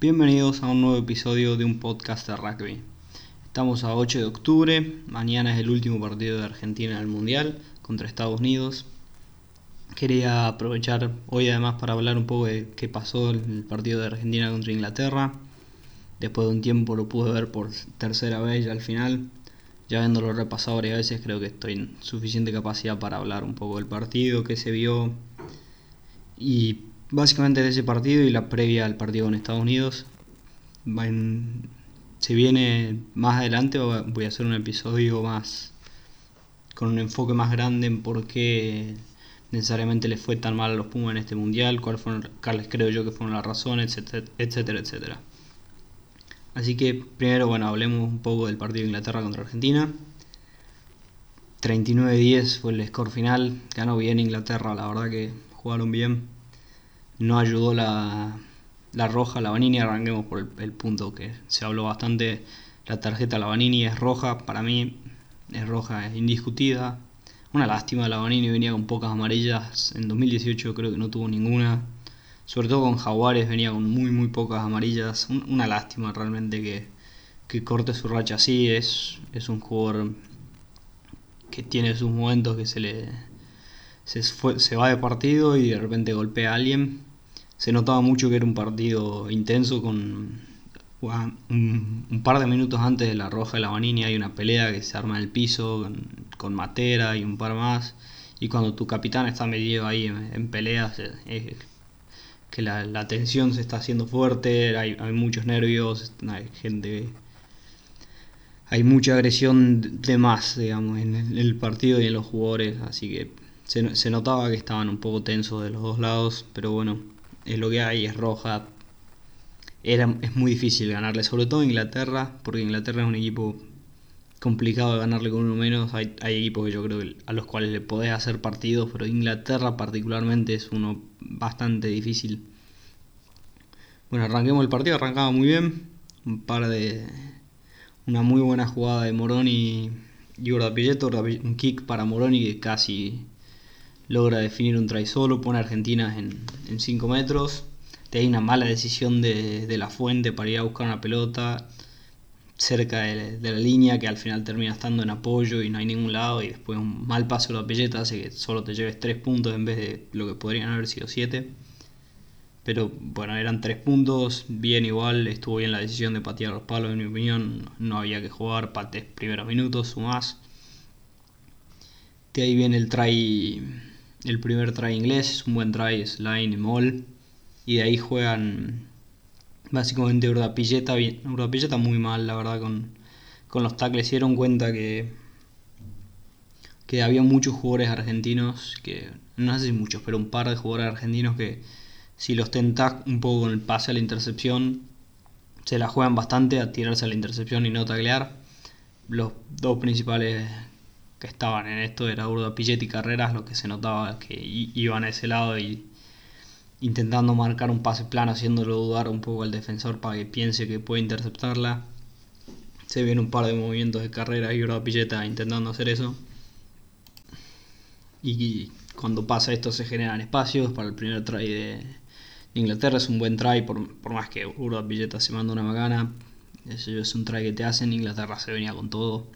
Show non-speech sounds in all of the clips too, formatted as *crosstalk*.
Bienvenidos a un nuevo episodio de un podcast de rugby. Estamos a 8 de octubre, mañana es el último partido de Argentina en el Mundial contra Estados Unidos. Quería aprovechar hoy además para hablar un poco de qué pasó en el partido de Argentina contra Inglaterra. Después de un tiempo lo pude ver por tercera vez ya al final. Ya viéndolo repasado varias veces creo que estoy en suficiente capacidad para hablar un poco del partido, qué se vio y básicamente de ese partido y la previa al partido con Estados Unidos. se viene más adelante, voy a hacer un episodio más con un enfoque más grande en por qué necesariamente les fue tan mal a los Pumas en este mundial, cuáles fueron, cuáles creo yo que fueron las razones, etcétera, etcétera, etcétera. Así que primero, bueno, hablemos un poco del partido de Inglaterra contra Argentina. 39-10 fue el score final, ganó bien Inglaterra, la verdad que jugaron bien no ayudó la, la roja, la Vanini, arranquemos por el, punto que se habló bastante, la tarjeta la Vanini es roja, para mí es roja, es indiscutida, una lástima, la Vanini venía con pocas amarillas, en 2018 creo que no tuvo ninguna, sobre todo con Jaguares venía con muy muy pocas amarillas, una lástima realmente que, que corte su racha así, es, es un jugador que tiene sus momentos que se le se, se va de partido y de repente golpea a alguien se notaba mucho que era un partido intenso con un, par de minutos antes de la roja de la Vanini hay una pelea que se arma en el piso con, Matera y un par más y cuando tu capitán está metido ahí en, peleas es, que la, tensión se está haciendo fuerte hay, muchos nervios hay gente hay mucha agresión de más digamos en el, partido y en los jugadores así que se, se notaba que estaban un poco tensos de los dos lados pero bueno es lo que hay, es roja. Era, es muy difícil ganarle, sobre todo Inglaterra, porque Inglaterra es un equipo complicado de ganarle con uno menos. Hay, hay equipos que yo creo que a los cuales le podés hacer partidos, pero Inglaterra particularmente es uno bastante difícil. Bueno, arranquemos el partido, arrancaba muy bien. Un par de. Una muy buena jugada de Moroni y Urdapilleto, un kick para Moroni que casi logra definir un try solo, pone a Argentina en 5 metros. De ahí una mala decisión de, la fuente para ir a buscar una pelota cerca de, la línea que al final termina estando en apoyo y no hay ningún lado y después un mal paso de la pelleta hace que solo te lleves 3 puntos en vez de lo que podrían haber sido 7. Pero bueno, eran 3 puntos, bien igual, estuvo bien la decisión de patear los palos en mi opinión, no había que jugar, pates primeros minutos, más De ahí viene el try el primer try inglés, es un buen try, es line mall. Y de ahí juegan básicamente Urdapilleta, Urdapilleta muy mal, la verdad, con, con los tackles. Se dieron cuenta que, que había muchos jugadores argentinos, que no sé si muchos, pero un par de jugadores argentinos que si los tentás un poco con el pase a la intercepción, se la juegan bastante a tirarse a la intercepción y no taclear. Los dos principales que estaban en esto era Urda Pillet y Carreras, lo que se notaba que iban a ese lado y intentando marcar un pase plano, haciéndolo dudar un poco al defensor para que piense que puede interceptarla. Se ven un par de movimientos de carrera y Urda Pilleta intentando hacer eso. Y cuando pasa esto se generan espacios para el primer try de Inglaterra. Es un buen try, por, más que Urda Pilleta se manda una magana. Ese es un try que te hacen. Inglaterra se venía con todo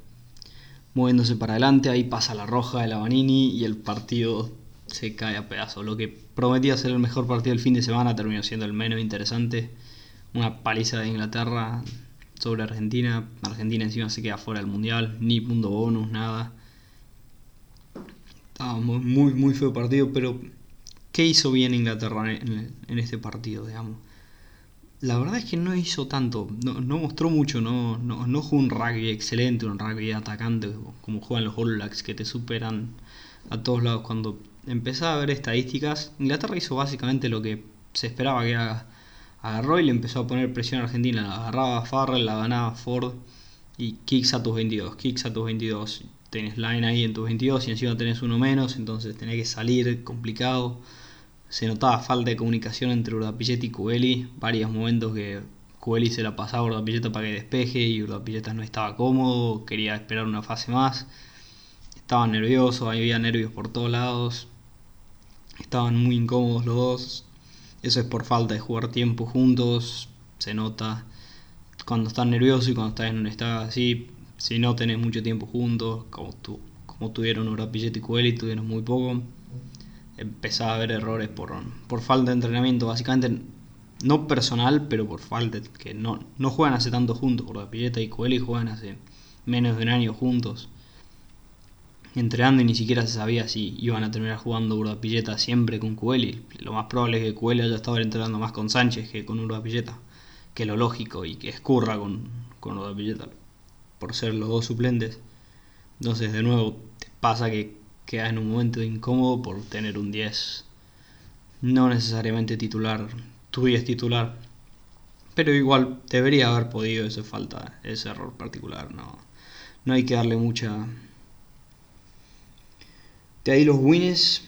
moviéndose para adelante, ahí pasa la roja de la Vanini y el partido se cae a pedazos. Lo que prometía ser el mejor partido del fin de semana terminó siendo el menos interesante. Una paliza de Inglaterra sobre Argentina. Argentina encima se queda fuera del Mundial, ni punto bonus, nada. Estaba muy, muy feo partido, pero ¿qué hizo bien Inglaterra en, en este partido, digamos? La verdad es que no hizo tanto, no, mostró mucho, no, no, jugó un rugby excelente, un rugby atacante como juegan los All Blacks que te superan a todos lados. Cuando empezaba a ver estadísticas, Inglaterra hizo básicamente lo que se esperaba que haga. Agarró y le empezó a poner presión a Argentina, la agarraba Farrell, la ganaba Ford y kicks a tus 22, kicks a tus 22. Tenés line ahí en tus 22 y encima tenés uno menos, entonces tenés que salir complicado se notaba falta de comunicación entre Urdapilleta y Cubeli, varios momentos que Cubeli se la pasaba a Urdapilleta para que despeje y Urdapilleta no estaba cómodo, quería esperar una fase más, estaban nerviosos, había nervios por todos lados, estaban muy incómodos los dos, eso es por falta de jugar tiempo juntos, se nota. Cuando estás nervioso y cuando estás en un estado así, si no tenés mucho tiempo juntos, como, tú, como tuvieron Urapillete y Cueli, tuvieron muy poco, empezás a ver errores por, por falta de entrenamiento, básicamente no personal, pero por falta, que no, no juegan hace tanto juntos, Urapilleta y Cueli juegan hace menos de un año juntos entrenando y ni siquiera se sabía si iban a terminar jugando Urdapilleta siempre con Cueli. Lo más probable es que Cueli haya estado entrenando más con Sánchez que con Urdapilleta, que lo lógico, y que escurra con, con Urdapilleta, por ser los dos suplentes. Entonces, de nuevo, pasa que quedas en un momento incómodo por tener un 10, no necesariamente titular, tu 10 titular. Pero igual debería haber podido, ese falta, ese error particular. No, no hay que darle mucha, de ahí los wins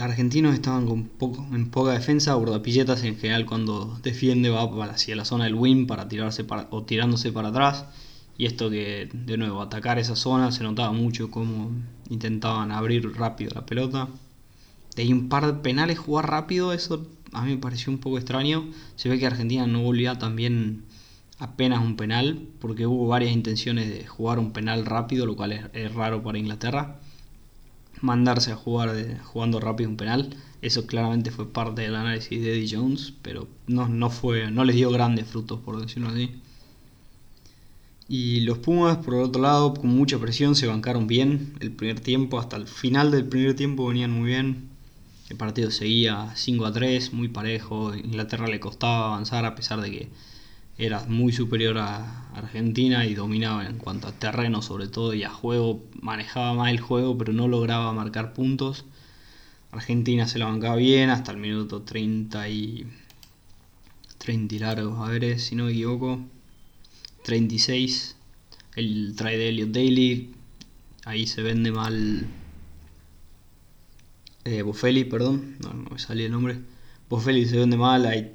argentinos estaban con poco, en poca defensa. Bordapilletas en general cuando defiende va hacia la zona del win para tirarse o tirándose para atrás. Y esto que, de nuevo, atacar esa zona se notaba mucho como intentaban abrir rápido la pelota. De ahí un par de penales jugar rápido, eso a mí me pareció un poco extraño. Se ve que Argentina no volvía también apenas un penal, porque hubo varias intenciones de jugar un penal rápido, lo cual es raro para Inglaterra mandarse a jugar jugando rápido un penal. Eso claramente fue parte del análisis de Eddie Jones, pero no, no, fue, no les dio grandes frutos, por decirlo así. Y los Pumas, por el otro lado, con mucha presión, se bancaron bien el primer tiempo. Hasta el final del primer tiempo venían muy bien. El partido seguía 5 a 3, muy parejo. Inglaterra le costaba avanzar a pesar de que era muy superior a Argentina y dominaba en cuanto a terreno sobre todo y a juego, manejaba más el juego pero no lograba marcar puntos. Argentina se la bancaba bien hasta el minuto 30 y 30 y largos, a ver si no me equivoco. 36, el try de Elliot Daily, ahí se vende mal eh, perdón, no, me salía el nombre. Boffelli se vende mal, hay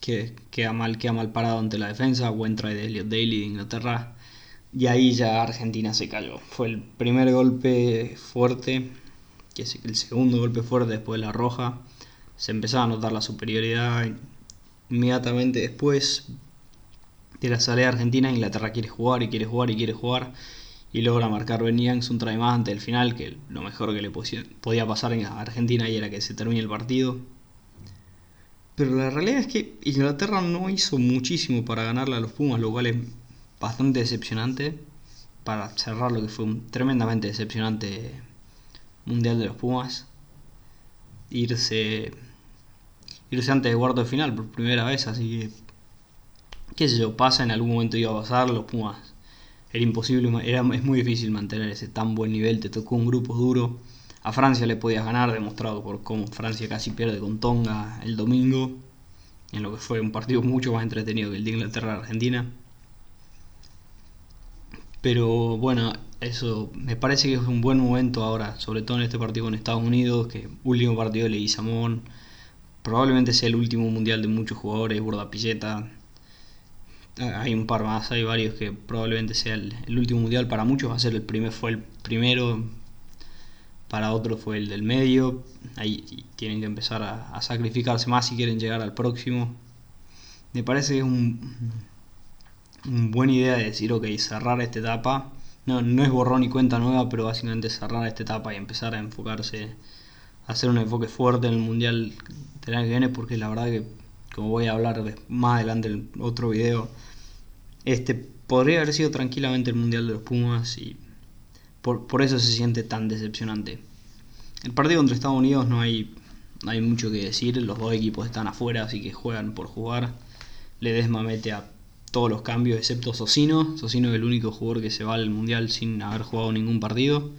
que queda mal, queda mal parado ante la defensa, buen try de Elliot Daly de Inglaterra, y ahí ya Argentina se cayó. Fue el primer golpe fuerte, que es el segundo golpe fuerte después de la roja, se empezaba a notar la superioridad inmediatamente después de la salida de Argentina, Inglaterra quiere jugar y quiere jugar y quiere jugar y logra marcar Ben Youngs un try más ante el final, que lo mejor que le podía pasar en Argentina y era que se termine el partido. Pero la realidad es que Inglaterra no hizo muchísimo para ganarle a los Pumas, lo cual es bastante decepcionante. Para cerrar lo que fue un tremendamente decepcionante Mundial de los Pumas. Irse, irse antes de cuarto de final por primera vez, así que. Qué sé yo, pasa, en algún momento iba a pasar, los Pumas. Era imposible, era, es muy difícil mantener ese tan buen nivel, te tocó un grupo duro a Francia le podías ganar, demostrado por cómo Francia casi pierde con Tonga el domingo, en lo que fue un partido mucho más entretenido que el de Inglaterra-Argentina. Pero bueno, eso me parece que es un buen momento ahora, sobre todo en este partido con Estados Unidos, que último partido de Leguizamón, probablemente sea el último mundial de muchos jugadores, Burda Pilleta, hay un par más, hay varios que probablemente sea el, último mundial para muchos va a ser el primer, fue el primero para otros fue el del medio. Ahí tienen que empezar a, sacrificarse más si quieren llegar al próximo. Me parece que es un, una buena idea de decir, ok, cerrar esta etapa. No, no es borrón y cuenta nueva, pero básicamente cerrar esta etapa y empezar a enfocarse, a hacer un enfoque fuerte en el Mundial del año que viene, porque la verdad que, como voy a hablar más adelante en otro video, este podría haber sido tranquilamente el Mundial de los Pumas y por, eso se siente tan decepcionante. El partido contra Estados Unidos no hay, hay mucho que decir, los dos equipos están afuera, así que juegan por jugar. Ledesma mete a todos los cambios excepto Socino. Socino es el único jugador que se va al Mundial sin haber jugado ningún partido.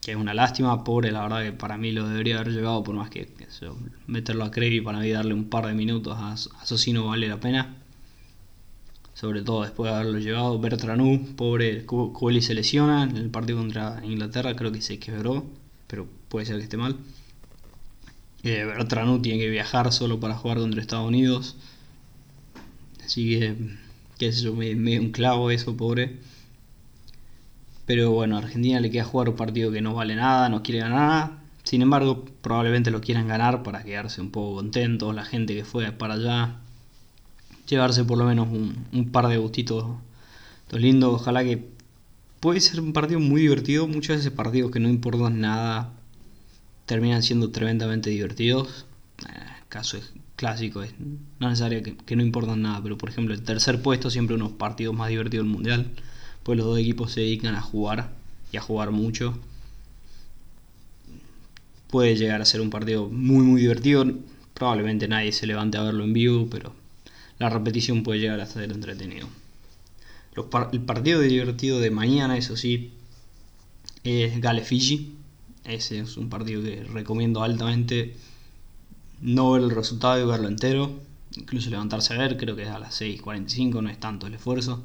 Que es una lástima, pobre, la verdad que para mí lo debería haber llevado, por más que, meterlo a y para mí darle un par de minutos a, a vale la pena sobre todo después de haberlo llevado. Bertranú, pobre, Cueli se lesiona en el partido contra Inglaterra, creo que se quebró, pero puede ser que esté mal. Eh, Bertranú tiene que viajar solo para jugar contra Estados Unidos. Así que, qué sé yo, me, un clavo eso, pobre. Pero bueno, Argentina le queda jugar un partido que no vale nada, no quiere ganar nada. Sin embargo, probablemente lo quieran ganar para quedarse un poco contentos, la gente que fue para allá llevarse por lo menos un, par de gustitos lindos. Ojalá que puede ser un partido muy divertido. Muchos de esos partidos que no importan nada terminan siendo tremendamente divertidos. Eh, caso es clásico, es no necesario que, no importan nada, pero por ejemplo el tercer puesto siempre unos partidos más divertidos del mundial, pues los dos equipos se dedican a jugar y a jugar mucho. Puede llegar a ser un partido muy muy divertido, probablemente nadie se levante a verlo en vivo, pero la repetición puede llegar a ser entretenido. el partido divertido de mañana, eso sí, es Gale-Fiji. Ese es un partido que recomiendo altamente no ver el resultado y verlo entero. Incluso levantarse a ver, creo que es a las 6.45, no es tanto el esfuerzo.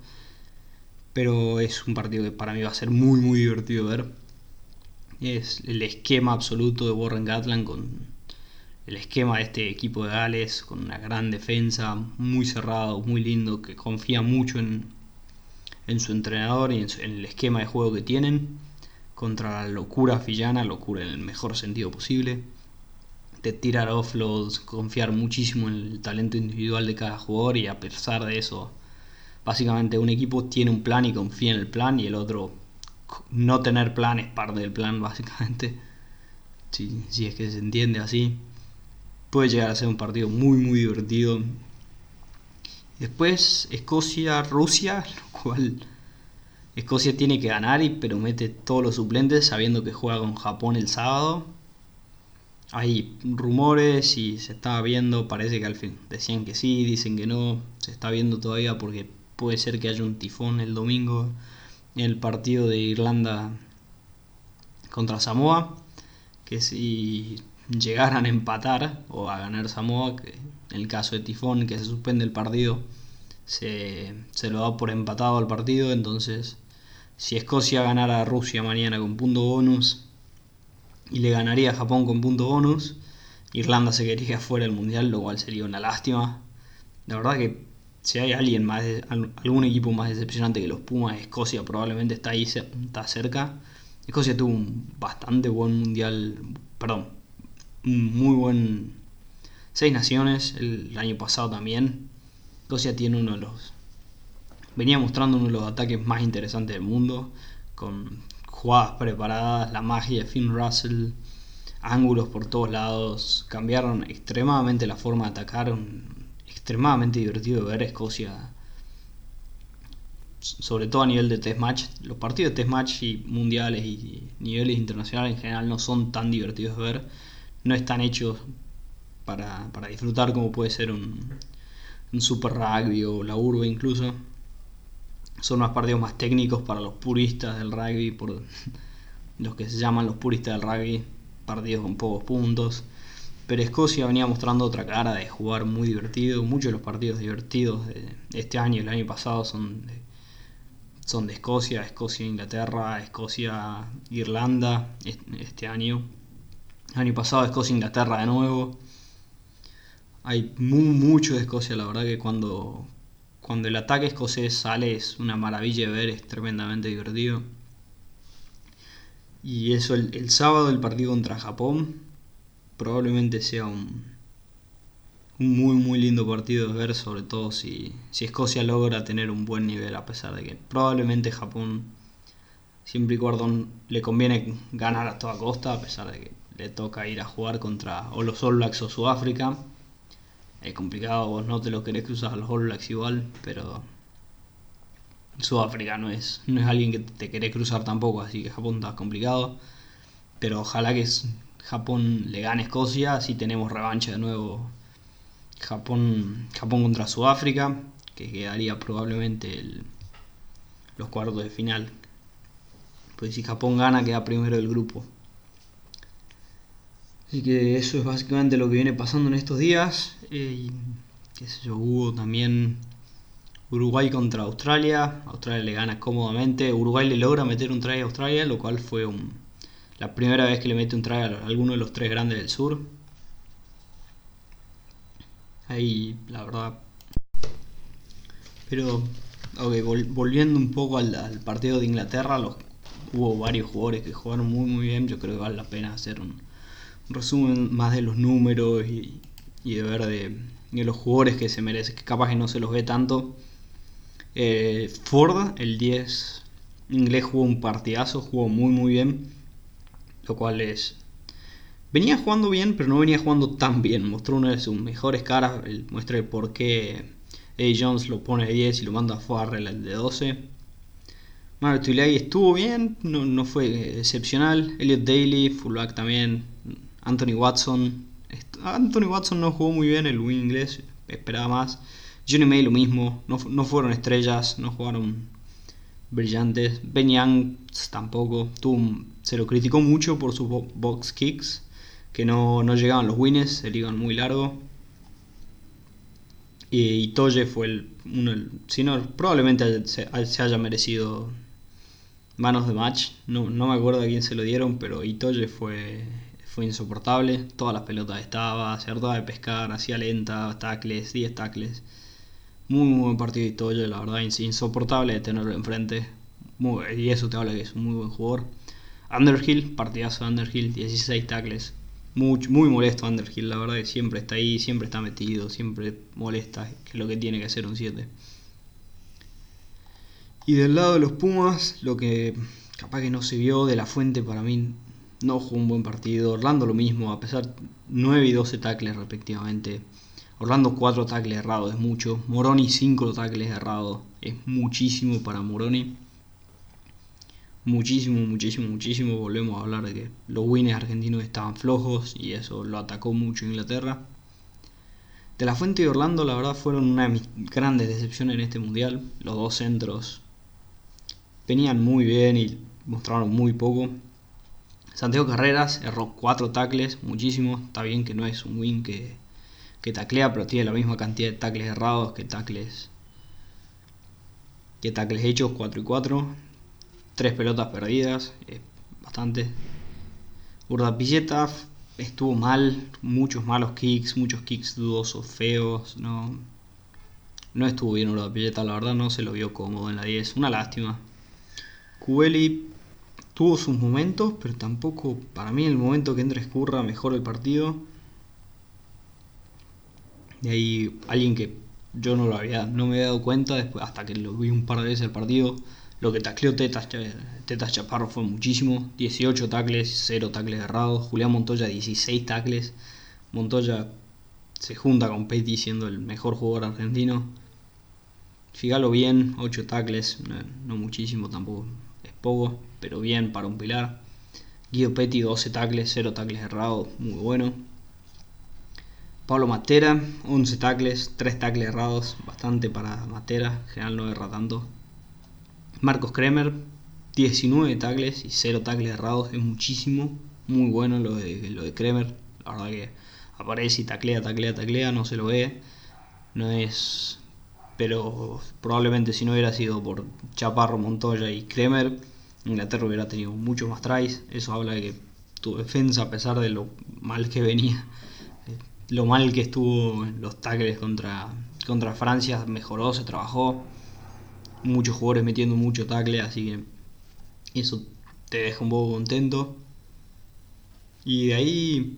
Pero es un partido que para mí va a ser muy muy divertido ver. Es el esquema absoluto de Warren Gatland con el esquema de este equipo de Gales con una gran defensa, muy cerrado, muy lindo, que confía mucho en, su entrenador y en, el esquema de juego que tienen, contra la locura fillana, locura en el mejor sentido posible, de tirar offloads, confiar muchísimo en el talento individual de cada jugador y a pesar de eso, básicamente un equipo tiene un plan y confía en el plan y el otro no tener plan es parte del plan básicamente, si, si es que se entiende así puede llegar a ser un partido muy muy divertido. Después Escocia-Rusia, *laughs* lo cual Escocia tiene que ganar, y, pero mete todos los suplentes sabiendo que juega con Japón el sábado. Hay rumores y se está viendo, parece que al fin decían que sí, dicen que no, se está viendo todavía porque puede ser que haya un tifón el domingo en el partido de Irlanda contra Samoa, que si llegaran a empatar o a ganar Samoa, que en el caso de Tifón, que se suspende el partido, se, lo da por empatado al partido. Entonces, si Escocia ganara a Rusia mañana con punto bonus y le ganaría a Japón con punto bonus, Irlanda se quedaría fuera del mundial, lo cual sería una lástima. La verdad que si hay alguien más, algún equipo más decepcionante que los Pumas, Escocia probablemente está ahí, está cerca. Escocia tuvo un bastante buen mundial, perdón, muy buen Seis Naciones el año pasado también. Escocia tiene uno de los venía mostrando uno de los ataques más interesantes del mundo con jugadas preparadas, la magia de Finn Russell, ángulos por todos lados, cambiaron extremadamente la forma de atacar, extremadamente divertido de ver Escocia sobre todo a nivel de test match. Los partidos de test match y mundiales y niveles internacionales en general no son tan divertidos de ver no están hechos para, disfrutar como puede ser un, Super Rugby o la Urbe incluso. Son más partidos más técnicos para los puristas del rugby, por *laughs* los que se llaman los puristas del rugby, partidos con pocos puntos. Pero Escocia venía mostrando otra cara de jugar muy divertido. Muchos de los partidos divertidos de este año y el año pasado son de, son de Escocia, Escocia-Inglaterra, Escocia-Irlanda este año año pasado Escocia-Inglaterra de nuevo. Hay mucho de Escocia, la verdad que cuando, cuando el ataque escocés sale es una maravilla de ver, es tremendamente divertido. Y eso, el, sábado el partido contra Japón probablemente sea un, un muy muy lindo partido de ver, sobre todo si, si Escocia logra tener un buen nivel, a pesar de que probablemente Japón, siempre y cuando le conviene ganar a toda costa, a pesar de que le toca ir a jugar contra o los All Blacks o Sudáfrica. Es complicado, vos no te lo querés cruzar a los All Blacks igual, pero Sudáfrica no es, no es alguien que te querés cruzar tampoco, así que Japón está complicado. Pero ojalá que Japón le gane a Escocia, así tenemos revancha de nuevo. Japón, Japón contra Sudáfrica, que quedaría probablemente los cuartos de final. Pues si Japón gana, queda primero del grupo. Así que eso es básicamente lo que viene pasando en estos días. Eh, qué sé yo, hubo también Uruguay contra Australia. Australia le gana cómodamente. Uruguay le logra meter un try a Australia, lo cual fue la primera vez que le mete un try a alguno de los tres grandes del sur. Ahí, la verdad. Pero, volviendo un poco al, partido de Inglaterra, hubo varios jugadores que jugaron muy muy bien. Yo creo que vale la pena hacer un, resumen más de los números y, de ver de, de los jugadores que se merecen, que capaz que no se los ve tanto. Eh, Ford, el 10 inglés, jugó un partidazo, jugó muy muy bien, lo cual es... Venía jugando bien, pero no venía jugando tan bien. Mostró una de sus mejores caras, muestra el por qué Eddie Jones lo pone de 10 y lo manda a Farrell el de 12. Martulay estuvo bien, no, no, fue excepcional. Elliot Daly, fullback también. Anthony Watson. Anthony Watson no jugó muy bien el win inglés, esperaba más. Johnny May lo mismo, no, no fueron estrellas, no jugaron brillantes. Ben Young tampoco, tuvo, se lo criticó mucho por sus box kicks, que no, no llegaban los wins, se iban muy largo. Y Toye fue el, uno, si no, probablemente se, haya merecido manos de match. No, no me acuerdo a quién se lo dieron, pero Itoye fue, fue insoportable. Todas las pelotas estaba, se hartaba de pescar, hacía lenta, tackles, 10 tackles. Muy, muy buen partido de Itoye, la verdad, insoportable de tenerlo enfrente. y eso te habla que es un muy buen jugador. Underhill, partidazo de Underhill, 16 tackles. Muy, muy molesto Underhill, la verdad que siempre está ahí, siempre está metido, siempre molesta, que es lo que tiene que hacer un 7. Y del lado de los Pumas, lo que capaz que no se vio de la fuente para mí no jugó un buen partido. Orlando lo mismo, a pesar 9 y 12 tackles respectivamente. Orlando 4 tackles errados es mucho. Moroni 5 tackles errados es muchísimo para Moroni. Muchísimo, muchísimo, muchísimo. Volvemos a hablar de que los wins argentinos estaban flojos y eso lo atacó mucho Inglaterra. De la Fuente de Orlando, la verdad, fueron una de mis grandes decepciones en este mundial. Los dos centros venían muy bien y mostraron muy poco. Santiago Carreras erró 4 tackles, muchísimo. Está bien que no es un win que, que taclea, pero tiene la misma cantidad de tackles errados que tackles, que tackles hechos, 4 y 4. Tres pelotas perdidas, bastante. Urdapilleta estuvo mal, muchos malos kicks, muchos kicks dudosos, feos. No, no estuvo bien Urdapilleta, la verdad no se lo vio cómodo en la 10. Una lástima. Cubeli tuvo sus momentos, pero tampoco para mí el momento que entra Escurra mejor el partido. Y ahí alguien que yo no lo había, no me había dado cuenta después, hasta que lo vi un par de veces el partido. Lo que tacleó Tetas, Tetas Chaparro fue muchísimo. 18 tacles, 0 tacles errados. Julián Montoya 16 tacles. Montoya se junta con Petty siendo el mejor jugador argentino. Fíjalo bien, 8 tacles, no muchísimo tampoco pero bien para un pilar. Guido Petty 12 tacles, 0 tacles errados, muy bueno. Pablo Matera, 11 tacles, 3 tacles errados, bastante para Matera, en general no erra tanto. Marcos Kremer, 19 tacles y 0 tacles errados, es muchísimo, muy bueno lo de, lo de Kremer, la verdad que aparece y taclea, taclea, taclea, no se lo ve, no es pero probablemente si no hubiera sido por Chaparro, Montoya y Kremer, Inglaterra hubiera tenido mucho más tries. Eso habla de que tu defensa, a pesar de lo mal que venía, eh, lo mal que estuvo los tackles contra, contra Francia, mejoró, se trabajó. Muchos jugadores metiendo mucho tackle, así que eso te deja un poco contento. Y de ahí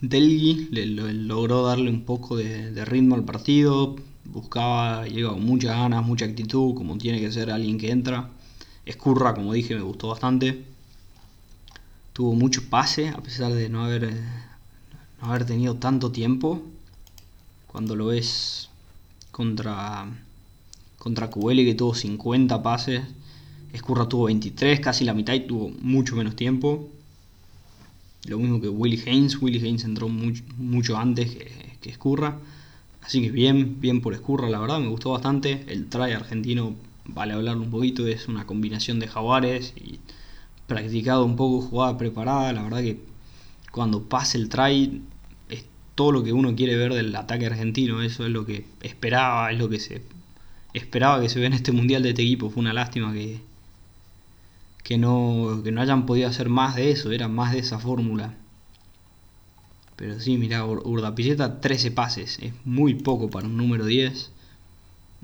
Delgi le, logró darle un poco de ritmo al partido, buscaba, llega con muchas ganas, mucha actitud, como tiene que ser alguien que entra. Escurra, como dije, me gustó bastante. Tuvo mucho pase, a pesar de no haber, no haber tenido tanto tiempo. Cuando lo ves contra, contra Cubeli, que tuvo 50 pases, Escurra tuvo 23, casi la mitad y tuvo mucho menos tiempo. Lo mismo que Willy Haynes. Willy Haynes entró mucho, mucho antes que, que Escurra. Así que bien, bien por Escurra, la verdad, me gustó bastante. El try argentino, vale hablarlo un poquito, es una combinación de jaguares y practicado un poco jugada preparada. La verdad que cuando pase el try es todo lo que uno quiere ver del ataque argentino. Eso es lo que esperaba, es lo que se esperaba que se vea en este mundial de este equipo. Fue una lástima que, que, no, que no hayan podido hacer más de eso, era más de esa fórmula. Pero sí, mira, Urdapilleta 13 pases, es muy poco para un número 10.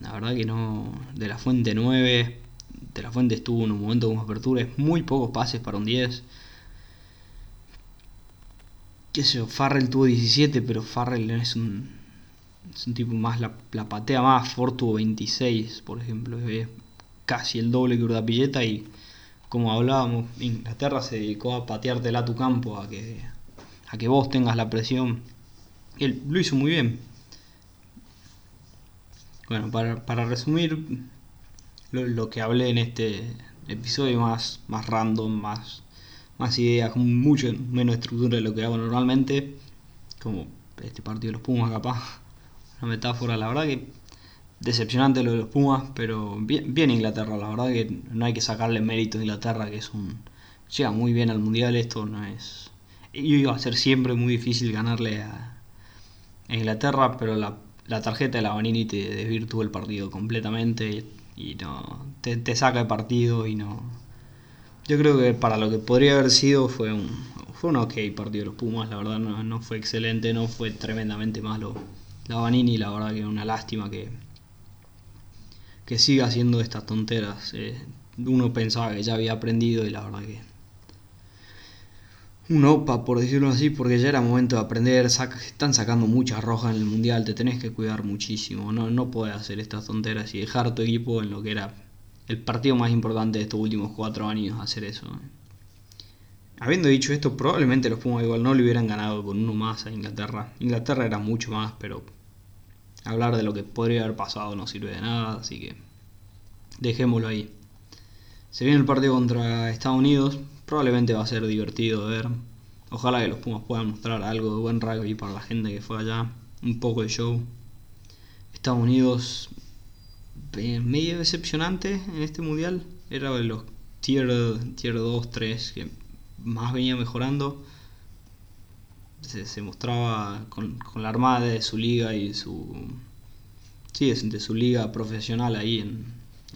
La verdad que no. De la fuente 9, de la fuente estuvo en un momento como apertura, es muy pocos pases para un 10. qué sé yo, Farrell tuvo 17, pero Farrell es un, es un tipo más, la, patea más, Ford tuvo 26, por ejemplo, casi el doble que Urdapilleta y como hablábamos, Inglaterra se dedicó a pateártela a tu campo, a que, a que vos tengas la presión. Él lo hizo muy bien. Bueno, para, resumir lo, que hablé en este episodio más, más random, más, más ideas, con mucho menos estructura de lo que hago normalmente, como este partido de los Pumas capaz, *laughs* una metáfora, la verdad que decepcionante lo de los Pumas, pero bien, bien Inglaterra, la verdad que no hay que sacarle mérito a Inglaterra, que es un... llega muy bien al Mundial, esto no es... Iba a ser siempre muy difícil ganarle a, Inglaterra, pero la, tarjeta de la Vanini te desvirtuó el partido completamente y, no te, saca el partido y no... Yo creo que para lo que podría haber sido fue un, fue un ok partido de los Pumas, la verdad no, no fue excelente, no fue tremendamente malo la Vanini, la verdad que es una lástima que, que siga haciendo estas tonteras. Eh, uno pensaba que ya había aprendido y la verdad que... Un OPA, por decirlo así, porque ya era momento de aprender. están sacando muchas rojas en el mundial, te tenés que cuidar muchísimo. No, no puedes hacer estas tonteras y dejar tu equipo en lo que era el partido más importante de estos últimos cuatro años hacer eso. Habiendo dicho esto, probablemente los Pumas igual no le hubieran ganado con uno más a Inglaterra. Inglaterra era mucho más, pero hablar de lo que podría haber pasado no sirve de nada, así que dejémoslo ahí. Se viene el partido contra Estados Unidos, probablemente va a ser divertido ver. Ojalá que los Pumas puedan mostrar algo de buen rugby para la gente que fue allá, un poco de show. Estados Unidos eh, medio decepcionante en este mundial, era de los tier, tier 2, 3 que más venía mejorando se, mostraba con, la armada de su liga y su sí de su liga profesional ahí en,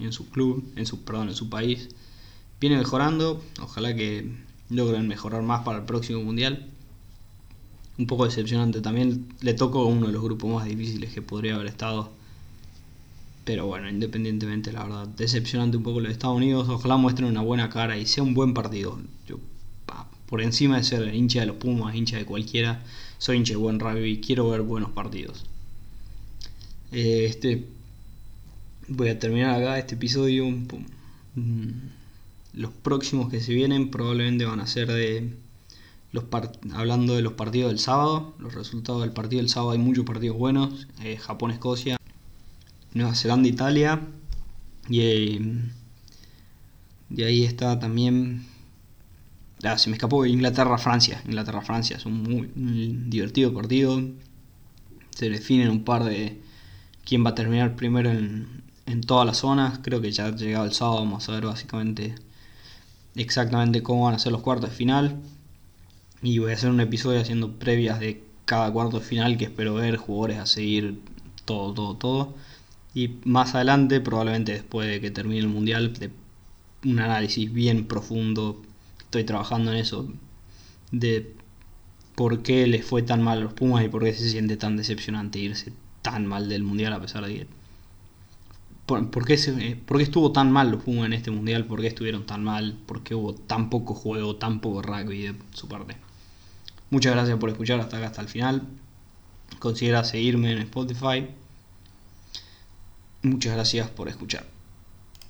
en su club en su perdón en su país viene mejorando ojalá que logren mejorar más para el próximo mundial un poco decepcionante también le tocó uno de los grupos más difíciles que podría haber estado pero bueno, independientemente, la verdad, decepcionante un poco lo de Estados Unidos. Ojalá muestren una buena cara y sea un buen partido. Yo por encima de ser hincha de los Pumas, hincha de cualquiera, soy hincha de buen rugby y quiero ver buenos partidos. Eh, este, voy a terminar acá este episodio. Los próximos que se vienen probablemente van a ser de los hablando de los partidos del sábado. Los resultados del partido del sábado hay muchos partidos buenos. Eh, Japón-Escocia, Nueva Zelanda-Italia. Y, eh, y ahí está también Ah, se me escapó Inglaterra-Francia. Inglaterra-Francia es un muy, divertido partido. Se definen un par de quién va a terminar primero en, en todas las zonas. Creo que ya ha llegado el sábado. Vamos a ver básicamente exactamente cómo van a ser los cuartos de final. Y voy a hacer un episodio haciendo previas de cada cuarto de final que espero ver, jugadores a seguir, todo, todo, todo. Y más adelante, probablemente después de que termine el mundial, un análisis bien profundo estoy trabajando en eso, de por qué les fue tan mal a los Pumas y por qué se siente tan decepcionante irse tan mal del Mundial a pesar de que... ¿Por, qué, eh, ¿Por, qué, estuvo tan mal los Pumas en este Mundial? ¿Por qué estuvieron tan mal? ¿Por qué hubo tan poco juego, tan poco rugby de su parte? Muchas gracias por escuchar hasta hasta el final. Considera seguirme en Spotify. Muchas gracias por escuchar.